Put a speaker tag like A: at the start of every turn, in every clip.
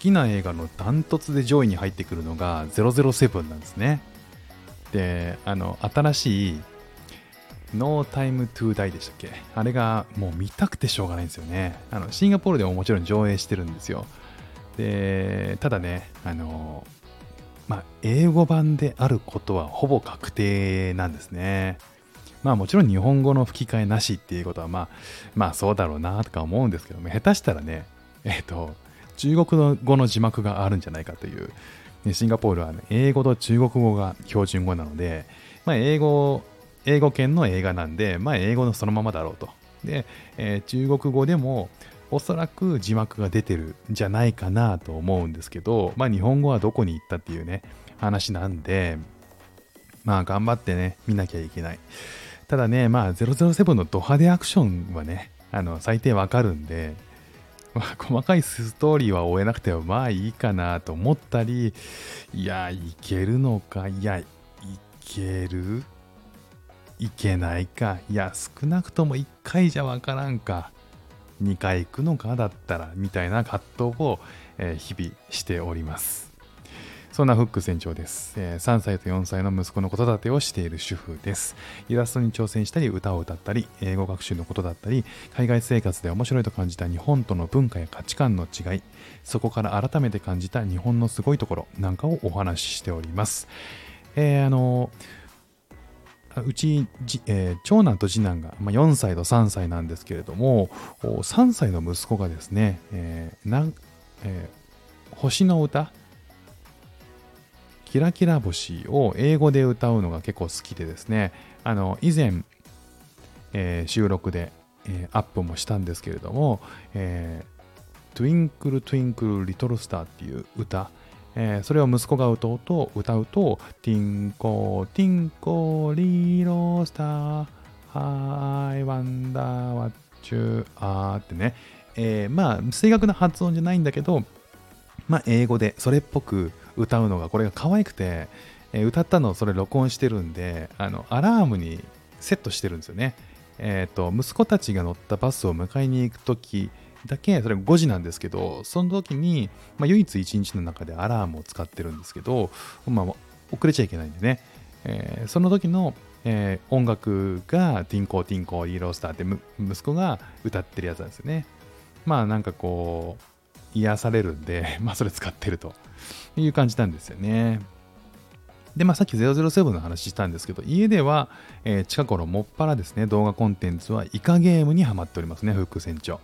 A: きな映画のダントツで上位に入ってくるのが007なんですね。で、あの、新しい No Time to Die でしたっけ？あれがもう見たくてしょうがないんですよね。あの、シンガポールでももちろん上映してるんですよ。で、ただね、あの、まあ、英語版であることはほぼ確定なんですね。まあもちろん日本語の吹き替えなしっていうことはまあ、まあそうだろうなとか思うんですけども、下手したらね、えっ、と、中国語の字幕があるんじゃないかという、シンガポールは、ね、英語と中国語が標準語なので、まあ、英語、英語圏の映画なんで、まあ、英語のそのままだろうと。で、えー、中国語でもおそらく字幕が出てるんじゃないかなと思うんですけど、まあ、日本語はどこに行ったっていうね、話なんで、まあ、頑張ってね、見なきゃいけない。ただね、まあ、007のド派手アクションはね、あの、最低わかるんで、まあ、細かいストーリーは追えなくてもまあいいかなと思ったり、いや、いけるのか、いや、いける？いけないか、いや、少なくとも1回じゃわからんか、2回行くのか？だったら、みたいな葛藤を、え、日々しております。そんなフック船長です、えー、3歳と4歳の息子の子育てをしている主婦です。イラストに挑戦したり、歌を歌ったり、英語学習のことだったり、海外生活で面白いと感じた日本との文化や価値観の違い、そこから改めて感じた日本のすごいところなんかをお話ししております。えー、あのうち、えー、長男と次男が、まあ、4歳と3歳なんですけれども、3歳の息子がですね、えーなんえー、星の歌キラキラ星を英語で歌うのが結構好きでですね、あの、以前、えー、収録で、えー、アップもしたんですけれども、えー、Twinkle Twinkle Little Star っていう歌、えー、それを息子が歌うと、歌うと、ティンコ、ティンコ、リロスター、I wonder what you are ってね、えー、まあ、正確な発音じゃないんだけど、まあ、英語でそれっぽく歌うのがこれが可愛くて、えー、歌ったのをそれ録音してるんであのアラームにセットしてるんですよね。えっ、ー、と息子たちが乗ったバスを迎えに行く時だけそれ5時なんですけどその時に、まあ、唯一1日の中でアラームを使ってるんですけど、まあ、遅れちゃいけないんでね、えー、その時の、えー、音楽がティンコーティンコーイーロースターって息子が歌ってるやつなんですよね。まあなんかこう癒されるんで、まあそれ使ってるという感じなんですよね。で、まあさっき007の話したんですけど、家では、えー、近頃もっぱらですね、動画コンテンツはイカゲームにはまっておりますね、フック船長。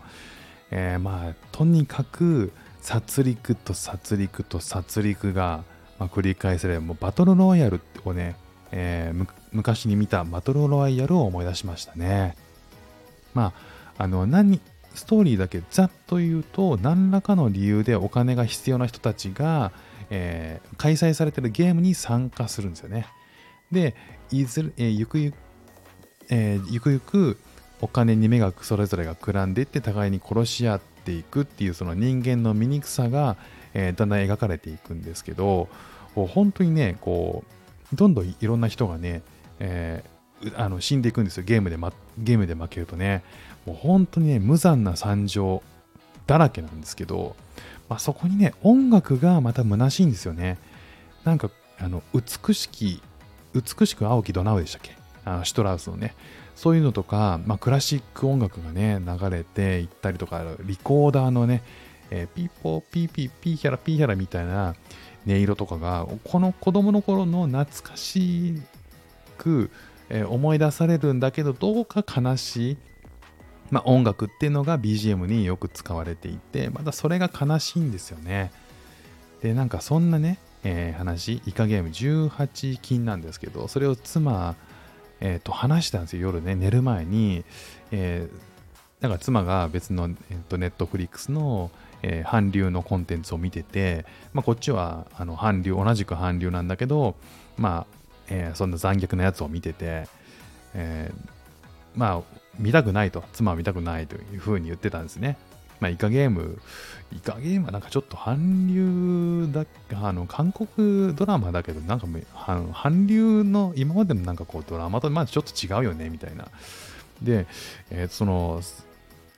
A: えー、まあ、とにかく殺戮と殺戮と殺戮が、まあ、繰り返され、もうバトルロワイヤルをね、えー、昔に見たバトルロワイヤルを思い出しましたね。まあ、あの、何、ストーリーだけざっと言うと何らかの理由でお金が必要な人たちが、えー、開催されてるゲームに参加するんですよね。で、いずれ、えー、ゆくゆく、えー、ゆくゆくお金に目がそれぞれがくらんでいって互いに殺し合っていくっていうその人間の醜さが、えー、だんだん描かれていくんですけど本当にねこうどんどんいろんな人がね、えー、あの死んでいくんですよ。ゲームで、ま、ゲームで負けるとね。もう本当にね、無残な惨状だらけなんですけど、まあ、そこにね、音楽がまた虚しいんですよね。なんか、あの、美しき、美しく青きドナウでしたっけ？あのシュトラウスのね、そういうのとか、まあ、クラシック音楽がね、流れていったりとか、リコーダーのね、えー、ピーポー、ピーピー、ピーヒャラ、ピーヒャラみたいな音色とかが、この子供の頃の懐かしく、えー、思い出されるんだけど、どうか悲しい、まあ、音楽っていうのが BGM によく使われていて、またそれが悲しいんですよね。で、なんかそんなね、えー、話、イカゲーム18金なんですけど、それを妻、えー、と話したんですよ、夜ね、寝る前に。えー、なんか妻が別の、えー、とネットフリックスの、えー、韓流のコンテンツを見てて、まあ、こっちはあの韓流、同じく韓流なんだけど、まあ、えー、そんな残虐なやつを見てて、えー、まあ、見たくないと、妻は見たくないというふうに言ってたんですね。まあ、イカゲーム、イカゲームはなんかちょっと韓流だ、あの、韓国ドラマだけど、なんか韓流の今までのなんかこうドラマとまあちょっと違うよね、みたいな。で、えー、その、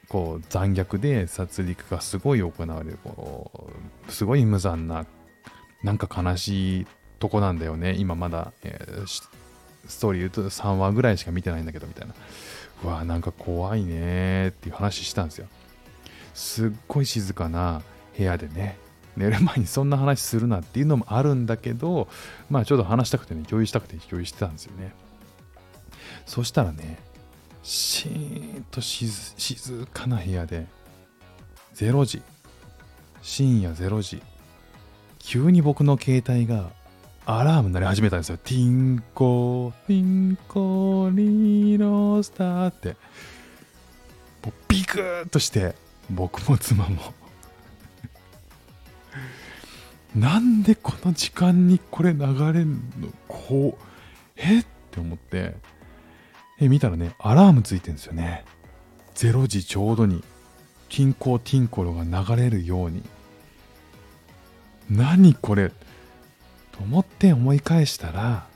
A: こう残虐で殺戮がすごい行われるこうすごい無残ななんか悲しいとこなんだよね。今まだ、えー、ストーリー言うと3話ぐらいしか見てないんだけどみたいな。うわなんか怖いねっていう話したんですよ。すっごい静かな部屋でね寝る前にそんな話するなっていうのもあるんだけどまあちょっと話したくてね共有したくて共有してたんですよね。そしたらねシーンと静かな部屋で0時深夜0時急に僕の携帯がアラーム鳴り始めたんですよ。ティンコ、ティンコ、リーロスターって。もうビクッとして、僕も妻もなんでこの時間にこれ流れるの？こう、え？って思って、え、見たらね、アラームついてるんですよね。0時ちょうどに、ティンコティンコロが流れるように。何これ？と思って思い返したら、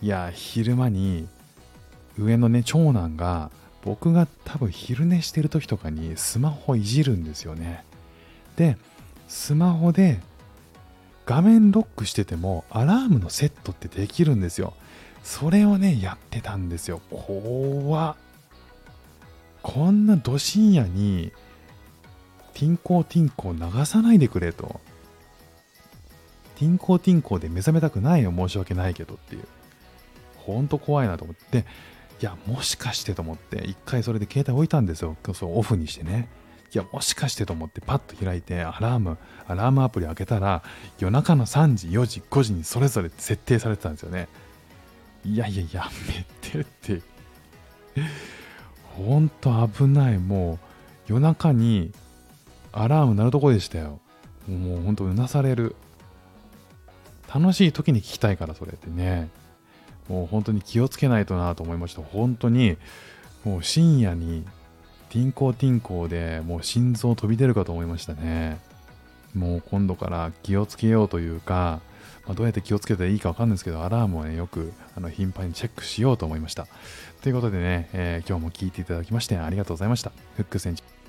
A: いや、昼間に上のね、長男が僕が多分昼寝してる時とかにスマホいじるんですよね。で、スマホで画面ロックしててもアラームのセットってできるんですよ。それをね、やってたんですよ。怖っ。こんなど深夜にティンコーティンコー流さないでくれと。ティンコーティンコーで目覚めたくないよ、申し訳ないけどっていう。ほんと怖いなと思って、いや、もしかしてと思って、一回それで携帯置いたんですよ。そうオフにしてね。いや、もしかしてと思ってパッと開いて、アラーム、アラームアプリ開けたら、夜中の3時、4時、5時にそれぞれ設定されてたんですよね。いやいや、やめてって。ほんと危ない。もう、夜中にアラーム鳴るとこでしたよ。もうほんとうなされる。楽しい時に聞きたいから、それってね。もう本当に気をつけないとなと思いました。本当に、もう深夜に、ティンコーティンコーでもう心臓飛び出るかと思いましたね。もう今度から気をつけようというか、まあ、どうやって気をつけたらいいかわかんないですけど、アラームをね、よくあの頻繁にチェックしようと思いました。ということでね、えー、今日も聞いていただきましてありがとうございました。フック船長